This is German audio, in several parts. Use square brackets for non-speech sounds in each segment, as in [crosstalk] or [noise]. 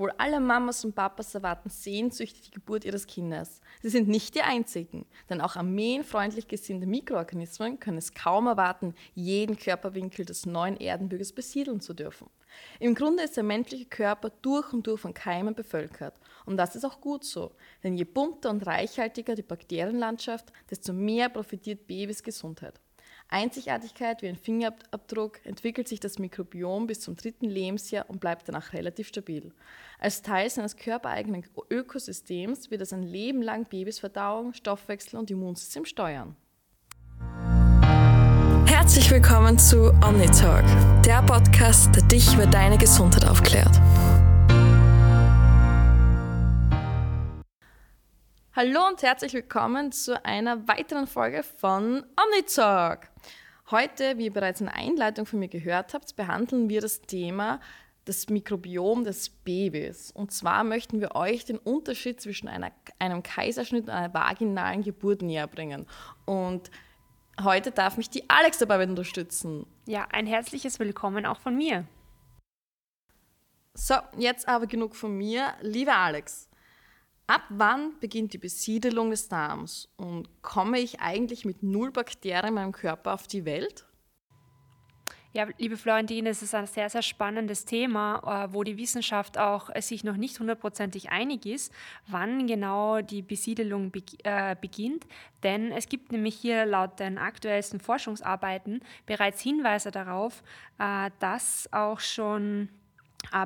Wohl alle Mamas und Papas erwarten sehnsüchtig die Geburt ihres Kindes. Sie sind nicht die einzigen, denn auch armeenfreundlich gesinnte Mikroorganismen können es kaum erwarten, jeden Körperwinkel des neuen Erdenbürgers besiedeln zu dürfen. Im Grunde ist der menschliche Körper durch und durch von Keimen bevölkert. Und das ist auch gut so, denn je bunter und reichhaltiger die Bakterienlandschaft, desto mehr profitiert Babys Gesundheit. Einzigartigkeit wie ein Fingerabdruck entwickelt sich das Mikrobiom bis zum dritten Lebensjahr und bleibt danach relativ stabil. Als Teil seines körpereigenen Ökosystems wird es ein Leben lang Babys Verdauung, Stoffwechsel und Immunsystem steuern. Herzlich willkommen zu OmniTalk, der Podcast, der dich über deine Gesundheit aufklärt. Hallo und herzlich willkommen zu einer weiteren Folge von OmniTalk. Heute, wie ihr bereits in der Einleitung von mir gehört habt, behandeln wir das Thema das Mikrobiom des Babys. Und zwar möchten wir euch den Unterschied zwischen einer, einem Kaiserschnitt und einer vaginalen Geburt näher bringen. Und heute darf mich die Alex dabei unterstützen. Ja, ein herzliches Willkommen auch von mir. So, jetzt aber genug von mir. Liebe Alex, Ab wann beginnt die Besiedelung des Darms und komme ich eigentlich mit null Bakterien in meinem Körper auf die Welt? Ja, liebe Florentine, es ist ein sehr, sehr spannendes Thema, äh, wo die Wissenschaft auch äh, sich noch nicht hundertprozentig einig ist, wann genau die Besiedelung äh, beginnt. Denn es gibt nämlich hier laut den aktuellsten Forschungsarbeiten bereits Hinweise darauf, dass auch schon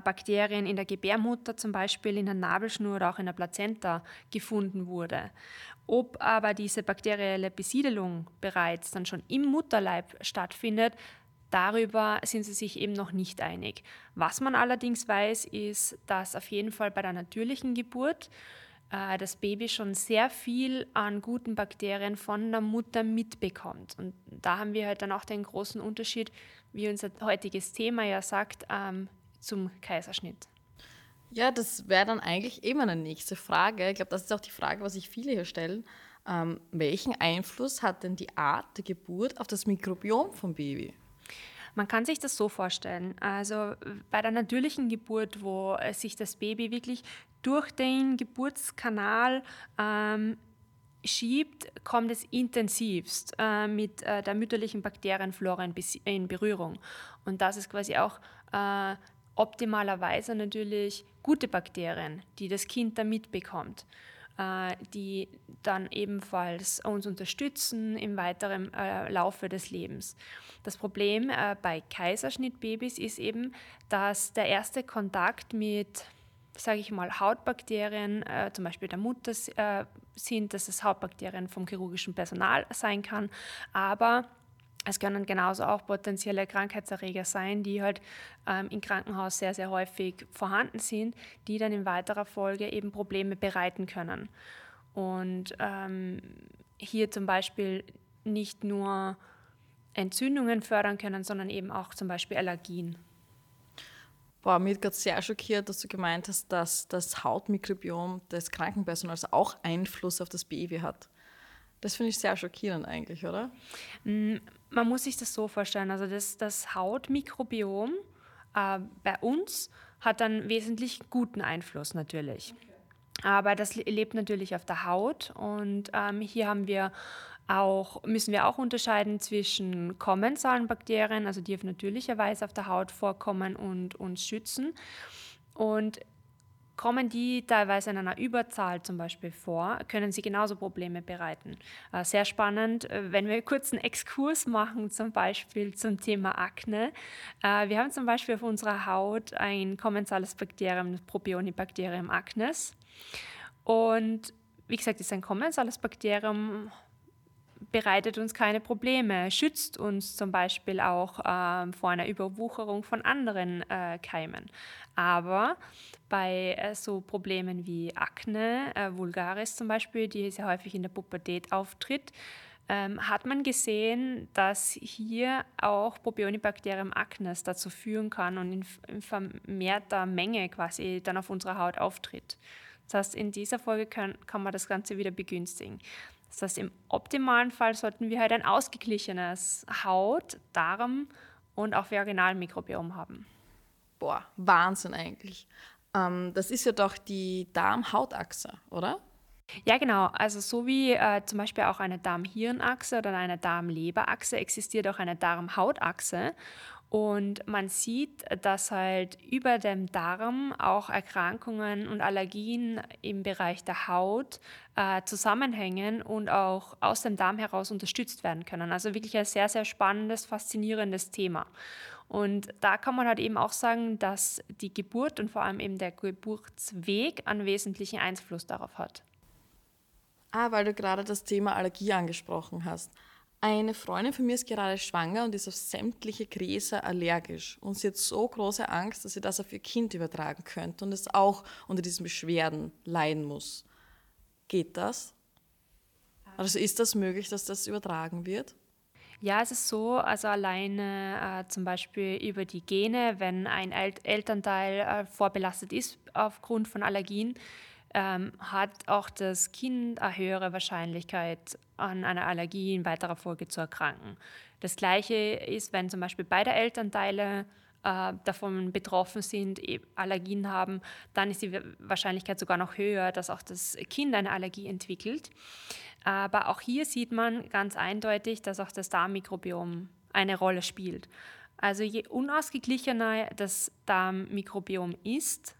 Bakterien in der Gebärmutter, zum Beispiel in der Nabelschnur oder auch in der Plazenta gefunden wurde. Ob aber diese bakterielle Besiedelung bereits dann schon im Mutterleib stattfindet, darüber sind sie sich eben noch nicht einig. Was man allerdings weiß, ist, dass auf jeden Fall bei der natürlichen Geburt äh, das Baby schon sehr viel an guten Bakterien von der Mutter mitbekommt. Und da haben wir halt dann auch den großen Unterschied, wie unser heutiges Thema ja sagt, ähm, zum Kaiserschnitt? Ja, das wäre dann eigentlich eben eine nächste Frage. Ich glaube, das ist auch die Frage, was sich viele hier stellen. Ähm, welchen Einfluss hat denn die Art der Geburt auf das Mikrobiom vom Baby? Man kann sich das so vorstellen. Also bei der natürlichen Geburt, wo sich das Baby wirklich durch den Geburtskanal ähm, schiebt, kommt es intensivst äh, mit äh, der mütterlichen Bakterienflora in, in, Berührung. Und das ist quasi auch äh, optimalerweise natürlich gute Bakterien, die das Kind dann mitbekommt, äh, die dann ebenfalls uns unterstützen im weiteren äh, Laufe des Lebens. Das Problem äh, bei Kaiserschnittbabys ist eben, dass der erste Kontakt mit sage ich mal, Hautbakterien, äh, zum Beispiel der Mutter äh, sind, dass es Hautbakterien vom chirurgischen Personal sein kann, aber es können genauso auch potenzielle Krankheitserreger sein, die halt ähm, im Krankenhaus sehr, sehr häufig vorhanden sind, die dann in weiterer Folge eben Probleme bereiten können. Und ähm, hier zum Beispiel nicht nur Entzündungen fördern können, sondern eben auch zum Beispiel Allergien. Boah, mir gerade sehr schockiert, dass du gemeint hast, dass das Hautmikrobiom des Krankenpersonals auch Einfluss auf das Baby hat. Das finde ich sehr schockierend eigentlich, oder? Mm, man muss sich das so vorstellen. Also das, das Hautmikrobiom äh, bei uns hat einen wesentlich guten Einfluss natürlich. Aber das lebt natürlich auf der Haut und ähm, hier haben wir auch, müssen wir auch unterscheiden zwischen kommensalen Bakterien, also die auf natürlicher Weise auf der Haut vorkommen und uns schützen. Und Kommen die teilweise in einer Überzahl zum Beispiel vor, können sie genauso Probleme bereiten. Äh, sehr spannend, äh, wenn wir kurz einen Exkurs machen, zum Beispiel zum Thema Akne. Äh, wir haben zum Beispiel auf unserer Haut ein kommensales Bakterium, das Propionibacterium acnes. Und wie gesagt, ist ein kommensales Bakterium, bereitet uns keine Probleme, schützt uns zum Beispiel auch ähm, vor einer Überwucherung von anderen äh, Keimen. Aber bei äh, so Problemen wie Akne, äh, vulgaris zum Beispiel, die sehr häufig in der Pubertät auftritt, ähm, hat man gesehen, dass hier auch Propionibacterium acnes dazu führen kann und in, in vermehrter Menge quasi dann auf unserer Haut auftritt. Das heißt, in dieser Folge kann, kann man das Ganze wieder begünstigen. Das heißt, im optimalen Fall sollten wir halt ein ausgeglichenes Haut, Darm und auch Vaginalmikrobiom haben. Boah, Wahnsinn eigentlich. Ähm, das ist ja doch die Darm-Hautachse, oder? Ja, genau. Also so wie äh, zum Beispiel auch eine Darm-Hirn-Achse oder eine Darm-Leber-Achse existiert auch eine Darm-Haut-Achse. Und man sieht, dass halt über dem Darm auch Erkrankungen und Allergien im Bereich der Haut äh, zusammenhängen und auch aus dem Darm heraus unterstützt werden können. Also wirklich ein sehr, sehr spannendes, faszinierendes Thema. Und da kann man halt eben auch sagen, dass die Geburt und vor allem eben der Geburtsweg einen wesentlichen Einfluss darauf hat. Ah, weil du gerade das Thema Allergie angesprochen hast. Eine Freundin von mir ist gerade schwanger und ist auf sämtliche Gräser allergisch. Und sie hat so große Angst, dass sie das auf ihr Kind übertragen könnte und es auch unter diesen Beschwerden leiden muss. Geht das? Also ist das möglich, dass das übertragen wird? Ja, es ist so, also alleine äh, zum Beispiel über die Gene, wenn ein El Elternteil äh, vorbelastet ist aufgrund von Allergien, ähm, hat auch das Kind eine höhere Wahrscheinlichkeit, an einer Allergie in weiterer Folge zu erkranken. Das Gleiche ist, wenn zum Beispiel beide Elternteile äh, davon betroffen sind, e, Allergien haben, dann ist die Wahrscheinlichkeit sogar noch höher, dass auch das Kind eine Allergie entwickelt. Aber auch hier sieht man ganz eindeutig, dass auch das Darmmikrobiom eine Rolle spielt. Also je unausgeglichener das Darmmikrobiom ist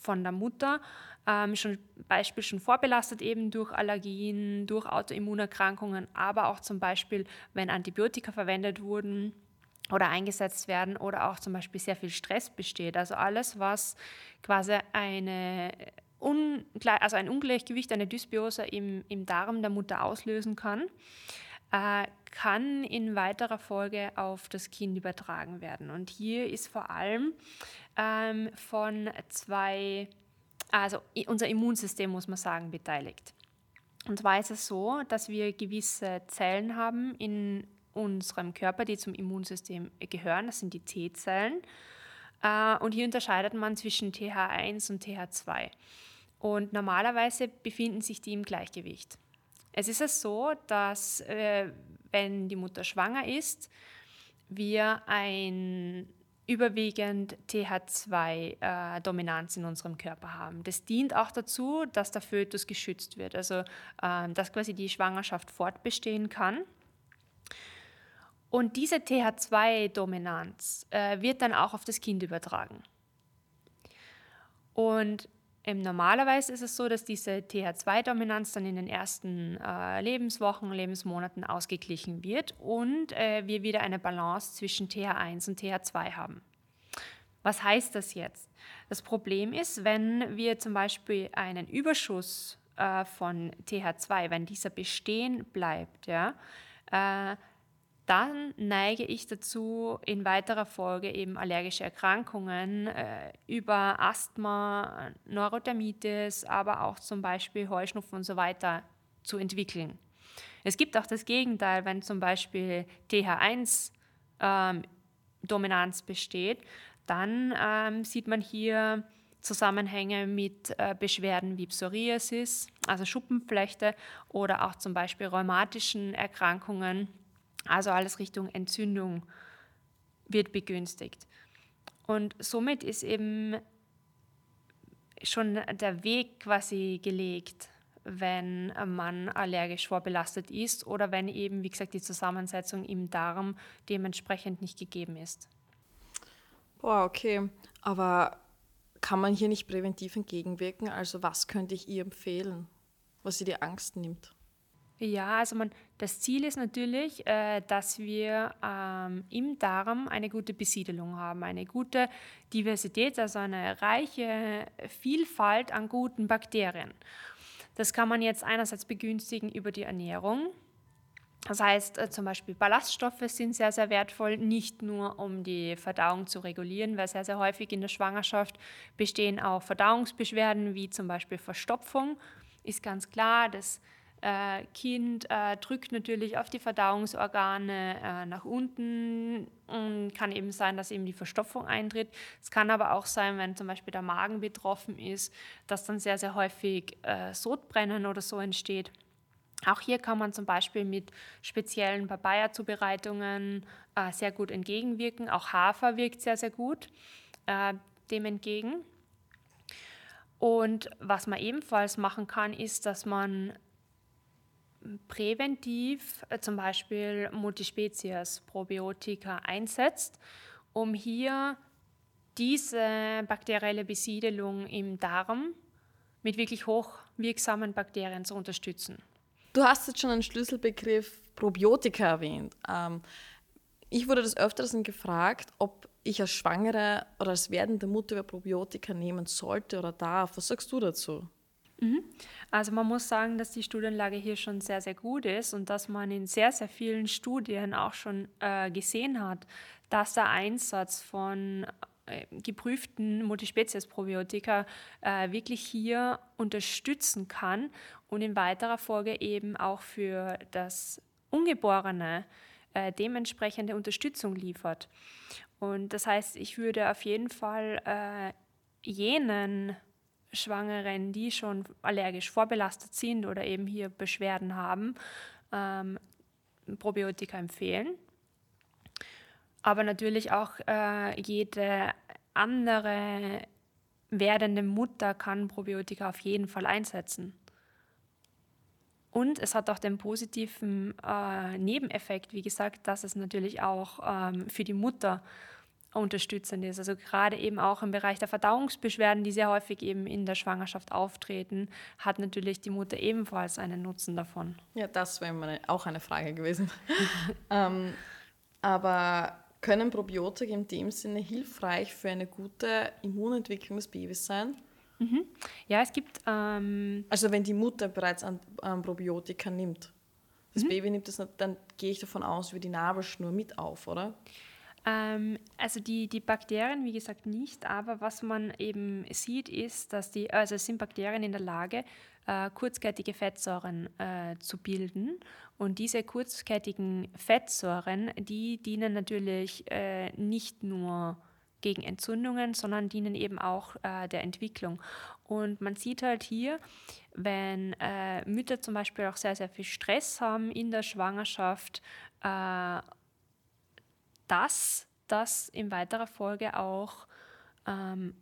von der Mutter, ähm, schon Beispiel schon vorbelastet eben durch Allergien, durch Autoimmunerkrankungen, aber auch zum Beispiel, wenn Antibiotika verwendet wurden oder eingesetzt werden oder auch zum Beispiel sehr viel Stress besteht. Also alles, was quasi eine Ungleich, also ein Ungleichgewicht, eine Dysbiose im, im Darm der Mutter auslösen kann, äh, kann in weiterer Folge auf das Kind übertragen werden. Und hier ist vor allem ähm, von zwei also unser Immunsystem, muss man sagen, beteiligt. Und zwar ist es so, dass wir gewisse Zellen haben in unserem Körper, die zum Immunsystem gehören. Das sind die T-Zellen. Äh, und hier unterscheidet man zwischen TH1 und TH2. Und normalerweise befinden sich die im Gleichgewicht. Es ist es so, dass äh, wenn die Mutter schwanger ist, wir ein überwiegend TH2-Dominanz äh, in unserem Körper haben. Das dient auch dazu, dass der Fötus geschützt wird, also äh, dass quasi die Schwangerschaft fortbestehen kann. Und diese TH2-Dominanz äh, wird dann auch auf das Kind übertragen. Und ähm, normalerweise ist es so, dass diese TH2-Dominanz dann in den ersten äh, Lebenswochen, Lebensmonaten ausgeglichen wird und äh, wir wieder eine Balance zwischen TH1 und TH2 haben. Was heißt das jetzt? Das Problem ist, wenn wir zum Beispiel einen Überschuss äh, von TH2, wenn dieser bestehen bleibt, ja, äh, dann neige ich dazu, in weiterer Folge eben allergische Erkrankungen äh, über Asthma, Neurodermitis, aber auch zum Beispiel Heuschnupfen und so weiter zu entwickeln. Es gibt auch das Gegenteil, wenn zum Beispiel TH1 ähm, besteht, dann ähm, sieht man hier Zusammenhänge mit äh, Beschwerden wie Psoriasis, also Schuppenflechte oder auch zum Beispiel rheumatischen Erkrankungen also alles Richtung Entzündung wird begünstigt. Und somit ist eben schon der Weg quasi gelegt, wenn man allergisch vorbelastet ist oder wenn eben, wie gesagt, die Zusammensetzung im Darm dementsprechend nicht gegeben ist. Boah, okay. Aber kann man hier nicht präventiv entgegenwirken? Also was könnte ich ihr empfehlen, was sie die Angst nimmt? Ja, also man, das Ziel ist natürlich, äh, dass wir ähm, im Darm eine gute Besiedelung haben, eine gute Diversität, also eine reiche Vielfalt an guten Bakterien. Das kann man jetzt einerseits begünstigen über die Ernährung. Das heißt, äh, zum Beispiel Ballaststoffe sind sehr, sehr wertvoll, nicht nur um die Verdauung zu regulieren, weil sehr, sehr häufig in der Schwangerschaft bestehen auch Verdauungsbeschwerden wie zum Beispiel Verstopfung. Ist ganz klar, dass äh, kind äh, drückt natürlich auf die Verdauungsorgane äh, nach unten und kann eben sein, dass eben die Verstopfung eintritt. Es kann aber auch sein, wenn zum Beispiel der Magen betroffen ist, dass dann sehr, sehr häufig äh, Sodbrennen oder so entsteht. Auch hier kann man zum Beispiel mit speziellen Papaya-Zubereitungen äh, sehr gut entgegenwirken. Auch Hafer wirkt sehr, sehr gut äh, dem entgegen. Und was man ebenfalls machen kann, ist, dass man präventiv äh, zum Beispiel Multispezies Probiotika einsetzt, um hier diese bakterielle Besiedelung im Darm mit wirklich hochwirksamen Bakterien zu unterstützen. Du hast jetzt schon einen Schlüsselbegriff Probiotika erwähnt. Ähm, ich wurde des Öfteren gefragt, ob ich als Schwangere oder als werdende Mutter Probiotika nehmen sollte oder darf. Was sagst du dazu? Mhm. Also man muss sagen, dass die Studienlage hier schon sehr, sehr gut ist und dass man in sehr, sehr vielen Studien auch schon äh, gesehen hat, dass der Einsatz von äh, geprüften Multispezies-Probiotika äh, wirklich hier unterstützen kann und in weiterer Folge eben auch für das Ungeborene äh, dementsprechende Unterstützung liefert. Und das heißt, ich würde auf jeden Fall äh, jenen Schwangeren, die schon allergisch vorbelastet sind oder eben hier Beschwerden haben, ähm, Probiotika empfehlen. Aber natürlich auch äh, jede andere werdende Mutter kann Probiotika auf jeden Fall einsetzen. Und es hat auch den positiven äh, Nebeneffekt, wie gesagt, dass es natürlich auch ähm, für die Mutter unterstützend ist. Also gerade eben auch im Bereich der Verdauungsbeschwerden, die sehr häufig eben in der Schwangerschaft auftreten, hat natürlich die Mutter ebenfalls einen Nutzen davon. Ja, das wäre auch eine Frage gewesen. [laughs] ähm, aber können Probiotika in dem Sinne hilfreich für eine gute Immunentwicklung des Babys sein? Mhm. Ja, es gibt. Ähm also, wenn die Mutter bereits an, an Probiotika nimmt, das mhm. Baby nimmt das, dann gehe ich davon aus, über die Nabelschnur mit auf, oder? Ähm, also die, die Bakterien, wie gesagt, nicht, aber was man eben sieht, ist, dass die, also sind Bakterien in der Lage, äh, kurzkettige Fettsäuren äh, zu bilden. Und diese kurzkettigen Fettsäuren, die dienen natürlich äh, nicht nur gegen Entzündungen, sondern dienen eben auch äh, der Entwicklung. Und man sieht halt hier, wenn äh, Mütter zum Beispiel auch sehr, sehr viel Stress haben in der Schwangerschaft, äh, dass das in weiterer Folge auch ähm,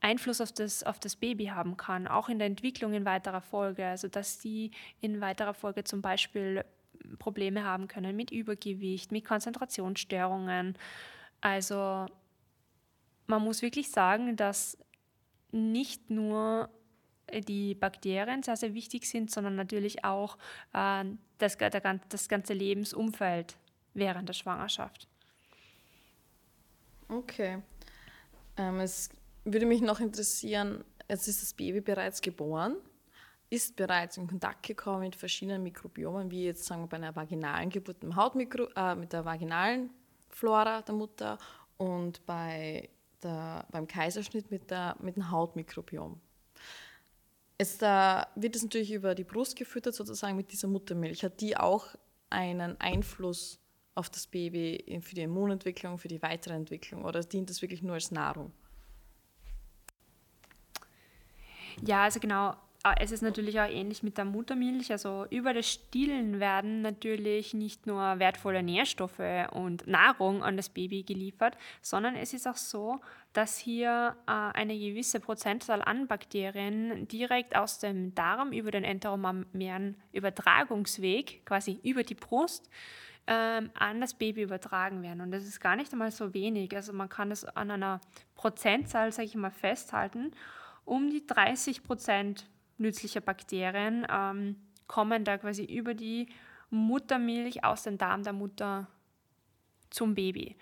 Einfluss auf das, auf das Baby haben kann, auch in der Entwicklung in weiterer Folge. Also dass die in weiterer Folge zum Beispiel Probleme haben können mit Übergewicht, mit Konzentrationsstörungen. Also man muss wirklich sagen, dass nicht nur die Bakterien sehr, sehr wichtig sind, sondern natürlich auch äh, das, der, das ganze Lebensumfeld während der Schwangerschaft. Okay. Ähm, es würde mich noch interessieren, jetzt ist das Baby bereits geboren, ist bereits in Kontakt gekommen mit verschiedenen Mikrobiomen, wie jetzt sagen wir bei einer vaginalen Geburt mit, Hautmikro, äh, mit der vaginalen Flora der Mutter und bei der, beim Kaiserschnitt mit, der, mit dem Hautmikrobiom. Es, da wird es natürlich über die Brust gefüttert, sozusagen mit dieser Muttermilch. Hat die auch einen Einfluss auf das Baby für die Immunentwicklung, für die weitere Entwicklung oder dient das wirklich nur als Nahrung? Ja, also genau. Ah, es ist natürlich auch ähnlich mit der Muttermilch. Also über das Stillen werden natürlich nicht nur wertvolle Nährstoffe und Nahrung an das Baby geliefert, sondern es ist auch so, dass hier äh, eine gewisse Prozentzahl an Bakterien direkt aus dem Darm über den enteromammären Übertragungsweg, quasi über die Brust, ähm, an das Baby übertragen werden. Und das ist gar nicht einmal so wenig. Also man kann es an einer Prozentzahl, sage ich mal, festhalten. Um die 30 Prozent nützlicher Bakterien ähm, kommen da quasi über die Muttermilch aus dem Darm der Mutter zum Baby.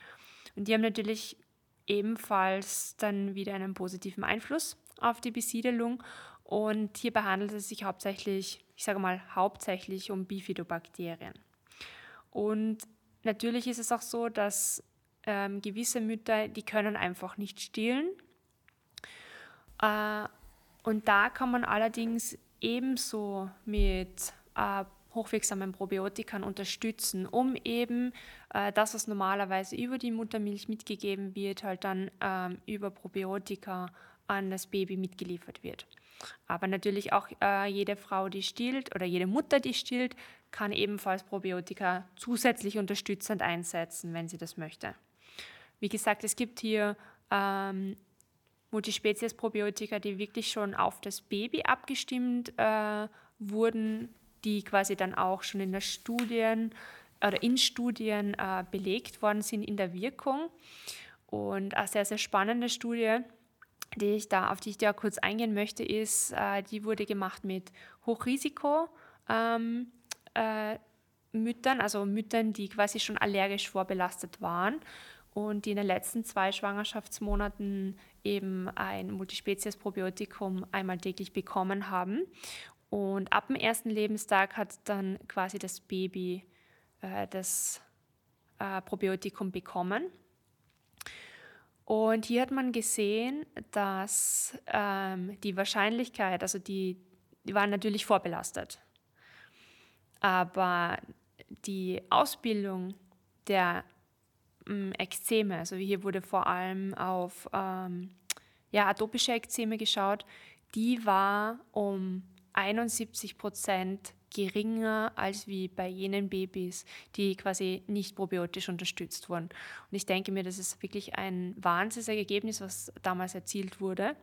Und die haben natürlich ebenfalls dann wieder einen positiven Einfluss auf die Besiedelung. Und hierbei handelt es sich hauptsächlich, ich sage mal hauptsächlich um Bifidobakterien. Und natürlich ist es auch so, dass ähm, gewisse Mütter, die können einfach nicht stillen. Äh, und da kann man allerdings ebenso mit äh, hochwirksamen Probiotikern unterstützen, um eben äh, das, was normalerweise über die Muttermilch mitgegeben wird, halt dann ähm, über Probiotika an das Baby mitgeliefert wird. Aber natürlich auch äh, jede Frau, die stillt oder jede Mutter, die stillt, kann ebenfalls Probiotika zusätzlich unterstützend einsetzen, wenn sie das möchte. Wie gesagt, es gibt hier ähm, Multispezies-Probiotika, die wirklich schon auf das Baby abgestimmt äh, wurden, die quasi dann auch schon in der Studien oder in Studien äh, belegt worden sind in der Wirkung. Und eine sehr, sehr spannende Studie, die ich da, auf die ich da kurz eingehen möchte, ist, äh, die wurde gemacht mit Hochrisiko. Ähm, äh, Müttern, also Müttern, die quasi schon allergisch vorbelastet waren und die in den letzten zwei Schwangerschaftsmonaten eben ein Multispezies-Probiotikum einmal täglich bekommen haben. Und ab dem ersten Lebenstag hat dann quasi das Baby äh, das äh, Probiotikum bekommen. Und hier hat man gesehen, dass ähm, die Wahrscheinlichkeit, also die, die waren natürlich vorbelastet, aber die Ausbildung der ähm, Ekzeme, also hier wurde vor allem auf ähm, ja, atopische Ekzeme geschaut, die war um 71 Prozent geringer als wie bei jenen Babys, die quasi nicht probiotisch unterstützt wurden. Und ich denke mir, das ist wirklich ein Wahnsinnsergebnis, was damals erzielt wurde.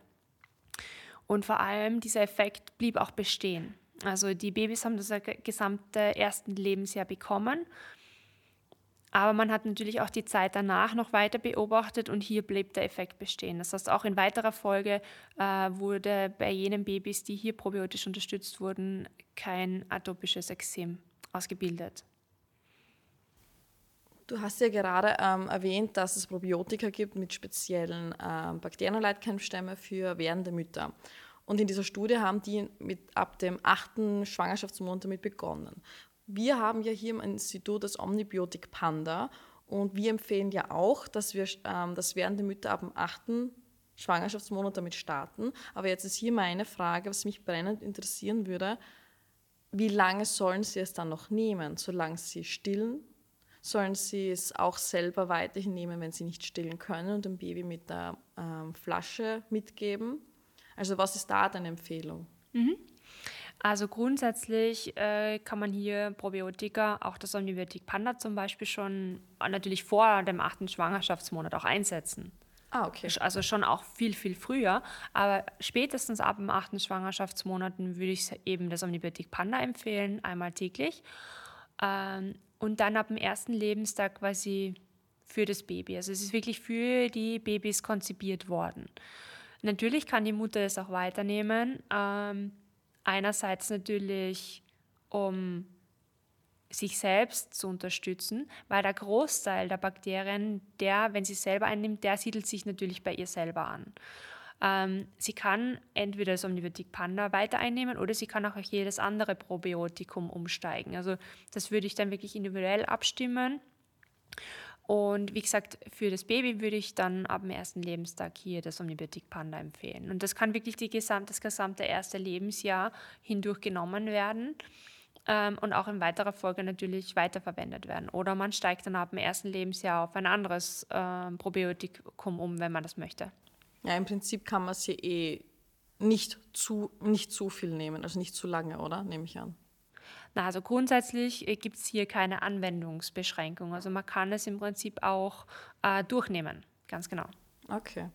Und vor allem dieser Effekt blieb auch bestehen. Also die Babys haben das gesamte erste Lebensjahr bekommen aber man hat natürlich auch die Zeit danach noch weiter beobachtet und hier blieb der Effekt bestehen. Das heißt, auch in weiterer Folge äh, wurde bei jenen Babys, die hier probiotisch unterstützt wurden, kein atopisches Ekzem ausgebildet. Du hast ja gerade ähm, erwähnt, dass es Probiotika gibt mit speziellen ähm, Bakterienleitkeimstämmen für werdende Mütter. Und in dieser Studie haben die mit ab dem achten Schwangerschaftsmonat damit begonnen. Wir haben ja hier im Institut das Omnibiotik Panda und wir empfehlen ja auch, dass wir ähm, das während der Mütter ab dem achten Schwangerschaftsmonat damit starten. Aber jetzt ist hier meine Frage, was mich brennend interessieren würde. Wie lange sollen Sie es dann noch nehmen? Solange Sie stillen? Sollen Sie es auch selber weiterhin nehmen, wenn Sie nicht stillen können und dem Baby mit der ähm, Flasche mitgeben? Also was ist da deine Empfehlung? Mhm. Also grundsätzlich äh, kann man hier Probiotika, auch das Omnibiotik Panda zum Beispiel, schon natürlich vor dem achten Schwangerschaftsmonat auch einsetzen. Ah, okay. Also schon auch viel, viel früher. Aber spätestens ab dem achten Schwangerschaftsmonaten würde ich eben das Omnibiotik Panda empfehlen, einmal täglich. Ähm, und dann ab dem ersten Lebenstag quasi für das Baby. Also es ist wirklich für die Babys konzipiert worden. Natürlich kann die Mutter es auch weiternehmen. Ähm, Einerseits natürlich, um sich selbst zu unterstützen, weil der Großteil der Bakterien, der, wenn sie selber einnimmt, der siedelt sich natürlich bei ihr selber an. Ähm, sie kann entweder das Omnibiotik Panda weiter einnehmen oder sie kann auch auf jedes andere Probiotikum umsteigen. Also das würde ich dann wirklich individuell abstimmen. Und wie gesagt, für das Baby würde ich dann ab dem ersten Lebenstag hier das Omnibiotik Panda empfehlen. Und das kann wirklich die gesamt, das gesamte erste Lebensjahr hindurch genommen werden ähm, und auch in weiterer Folge natürlich weiterverwendet werden. Oder man steigt dann ab dem ersten Lebensjahr auf ein anderes äh, Probiotikum um, wenn man das möchte. Ja, im Prinzip kann man sie eh nicht zu, nicht zu viel nehmen, also nicht zu lange, oder? Nehme ich an. Na, also grundsätzlich äh, gibt es hier keine Anwendungsbeschränkung. Also man kann es im Prinzip auch äh, durchnehmen, ganz genau. Okay.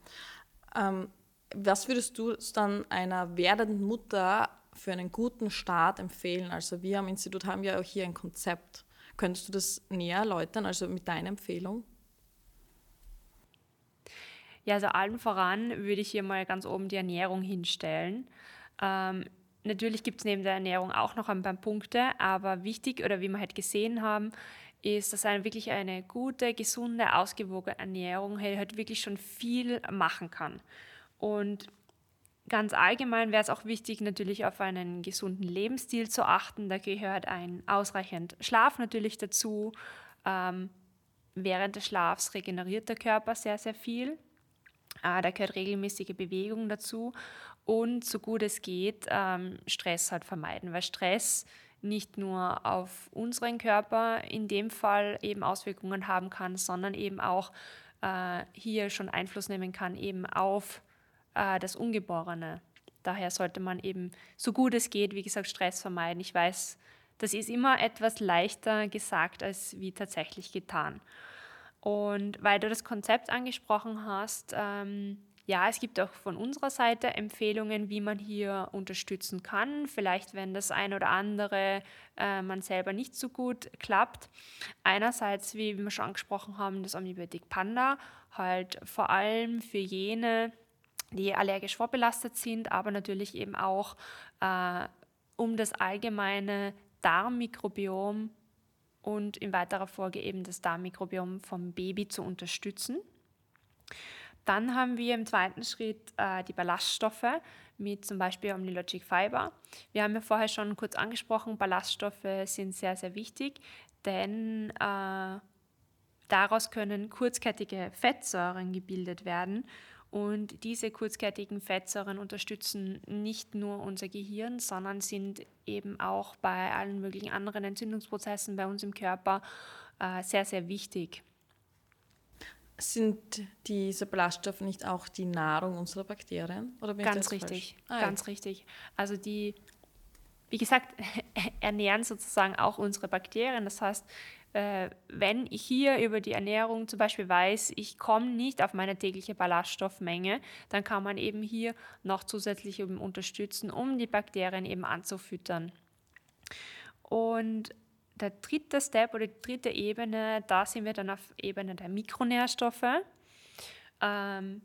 Ähm, was würdest du dann einer werdenden Mutter für einen guten Start empfehlen? Also wir am Institut haben ja auch hier ein Konzept. Könntest du das näher erläutern, also mit deiner Empfehlung? Ja, also allen voran würde ich hier mal ganz oben die Ernährung hinstellen. Ähm, Natürlich gibt es neben der Ernährung auch noch ein paar Punkte, aber wichtig oder wie wir halt gesehen haben, ist, dass eine wirklich eine gute, gesunde, ausgewogene Ernährung halt wirklich schon viel machen kann. Und ganz allgemein wäre es auch wichtig, natürlich auf einen gesunden Lebensstil zu achten. Da gehört ein ausreichend Schlaf natürlich dazu. Ähm, während des Schlafs regeneriert der Körper sehr, sehr viel. Äh, da gehört regelmäßige Bewegung dazu und so gut es geht ähm, Stress halt vermeiden, weil Stress nicht nur auf unseren Körper in dem Fall eben Auswirkungen haben kann, sondern eben auch äh, hier schon Einfluss nehmen kann eben auf äh, das Ungeborene. Daher sollte man eben so gut es geht, wie gesagt, Stress vermeiden. Ich weiß, das ist immer etwas leichter gesagt als wie tatsächlich getan. Und weil du das Konzept angesprochen hast, ähm, ja, es gibt auch von unserer Seite Empfehlungen, wie man hier unterstützen kann. Vielleicht, wenn das ein oder andere äh, man selber nicht so gut klappt. Einerseits, wie wir schon angesprochen haben, das Omnibiotik Panda, halt vor allem für jene, die allergisch vorbelastet sind, aber natürlich eben auch äh, um das allgemeine Darmmikrobiom und in weiterer Folge eben das Darmmikrobiom vom Baby zu unterstützen. Dann haben wir im zweiten Schritt äh, die Ballaststoffe mit zum Beispiel Omnilogic Fiber. Wir haben ja vorher schon kurz angesprochen, Ballaststoffe sind sehr, sehr wichtig, denn äh, daraus können kurzkettige Fettsäuren gebildet werden. Und diese kurzkettigen Fettsäuren unterstützen nicht nur unser Gehirn, sondern sind eben auch bei allen möglichen anderen Entzündungsprozessen bei uns im Körper äh, sehr, sehr wichtig. Sind diese Ballaststoffe nicht auch die Nahrung unserer Bakterien? Oder bin ganz richtig, ah, ganz ja. richtig. Also die, wie gesagt, [laughs] ernähren sozusagen auch unsere Bakterien. Das heißt, äh, wenn ich hier über die Ernährung zum Beispiel weiß, ich komme nicht auf meine tägliche Ballaststoffmenge, dann kann man eben hier noch zusätzlich unterstützen, um die Bakterien eben anzufüttern. Und der dritte Step oder die dritte Ebene, da sind wir dann auf Ebene der Mikronährstoffe. Ähm,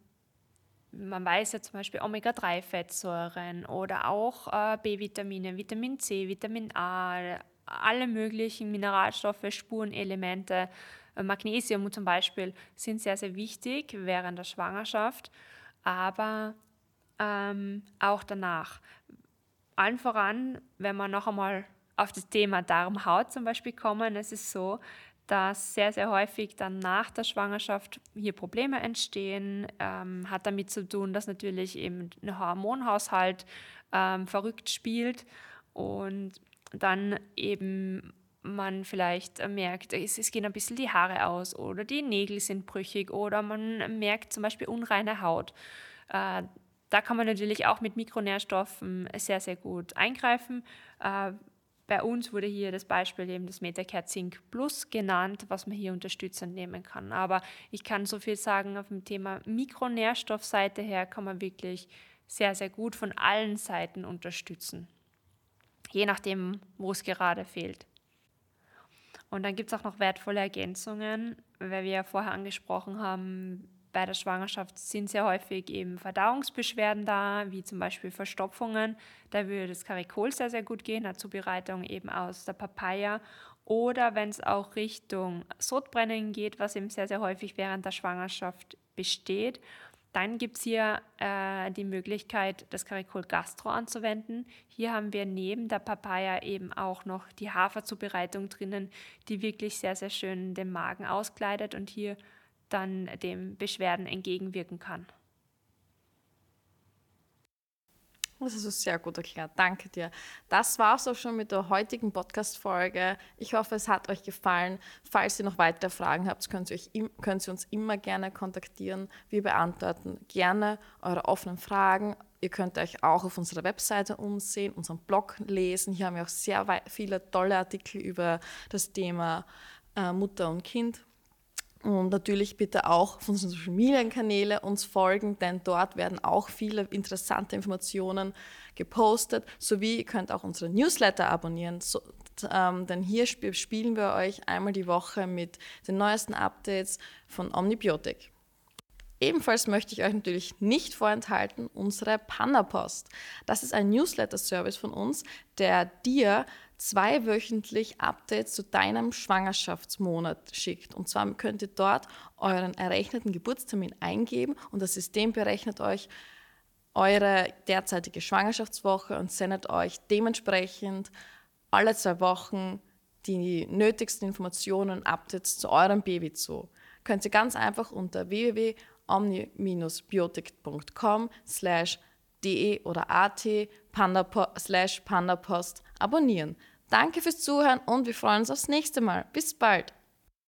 man weiß ja zum Beispiel Omega-3-Fettsäuren oder auch äh, B-Vitamine, Vitamin C, Vitamin A, alle möglichen Mineralstoffe, Spurenelemente, äh, Magnesium zum Beispiel sind sehr, sehr wichtig während der Schwangerschaft, aber ähm, auch danach. Allen voran, wenn man noch einmal auf das Thema Darmhaut zum Beispiel kommen, es ist so, dass sehr, sehr häufig dann nach der Schwangerschaft hier Probleme entstehen. Ähm, hat damit zu tun, dass natürlich eben ein Hormonhaushalt ähm, verrückt spielt und dann eben man vielleicht merkt, es, es, gehen ein bisschen die Haare aus oder die Nägel sind brüchig oder man merkt zum Beispiel unreine Haut. Äh, da kann man natürlich auch mit Mikronährstoffen sehr, sehr gut eingreifen. Äh, bei uns wurde hier das Beispiel eben das Metacare Zinc Plus genannt, was man hier unterstützend nehmen kann. Aber ich kann so viel sagen, auf dem Thema Mikronährstoffseite her kann man wirklich sehr, sehr gut von allen Seiten unterstützen. Je nachdem, wo es gerade fehlt. Und dann gibt es auch noch wertvolle Ergänzungen, weil wir ja vorher angesprochen haben, bei der Schwangerschaft sind sehr häufig eben Verdauungsbeschwerden da, wie zum Beispiel Verstopfungen. Da würde das Karikol sehr, sehr gut gehen, eine Zubereitung eben aus der Papaya. Oder wenn es auch Richtung Sodbrennen geht, was eben sehr, sehr häufig während der Schwangerschaft besteht, dann gibt es hier äh, die Möglichkeit, das Karikol Gastro anzuwenden. Hier haben wir neben der Papaya eben auch noch die Haferzubereitung drinnen, die wirklich sehr, sehr schön den Magen auskleidet und hier dann dem Beschwerden entgegenwirken kann. Das ist sehr gut erklärt. Danke dir. Das war es auch schon mit der heutigen Podcast-Folge. Ich hoffe, es hat euch gefallen. Falls ihr noch weitere Fragen habt, könnt ihr, euch, könnt ihr uns immer gerne kontaktieren. Wir beantworten gerne eure offenen Fragen. Ihr könnt euch auch auf unserer Webseite umsehen, unseren Blog lesen. Hier haben wir auch sehr viele tolle Artikel über das Thema äh, Mutter und Kind und natürlich bitte auch auf unseren Social Media Kanäle uns folgen, denn dort werden auch viele interessante Informationen gepostet, sowie ihr könnt auch unsere Newsletter abonnieren, so, ähm, denn hier sp spielen wir euch einmal die Woche mit den neuesten Updates von Omnibiotik. Ebenfalls möchte ich euch natürlich nicht vorenthalten unsere Panna-Post. Das ist ein Newsletter-Service von uns, der dir zweiwöchentlich Updates zu deinem Schwangerschaftsmonat schickt. Und zwar könnt ihr dort euren errechneten Geburtstermin eingeben und das System berechnet euch eure derzeitige Schwangerschaftswoche und sendet euch dementsprechend alle zwei Wochen die nötigsten Informationen und Updates zu eurem Baby zu. Könnt ihr ganz einfach unter www.omni-biotik.com slash de oder at pandapo slash pandapost abonnieren. Danke fürs Zuhören und wir freuen uns aufs nächste Mal. Bis bald!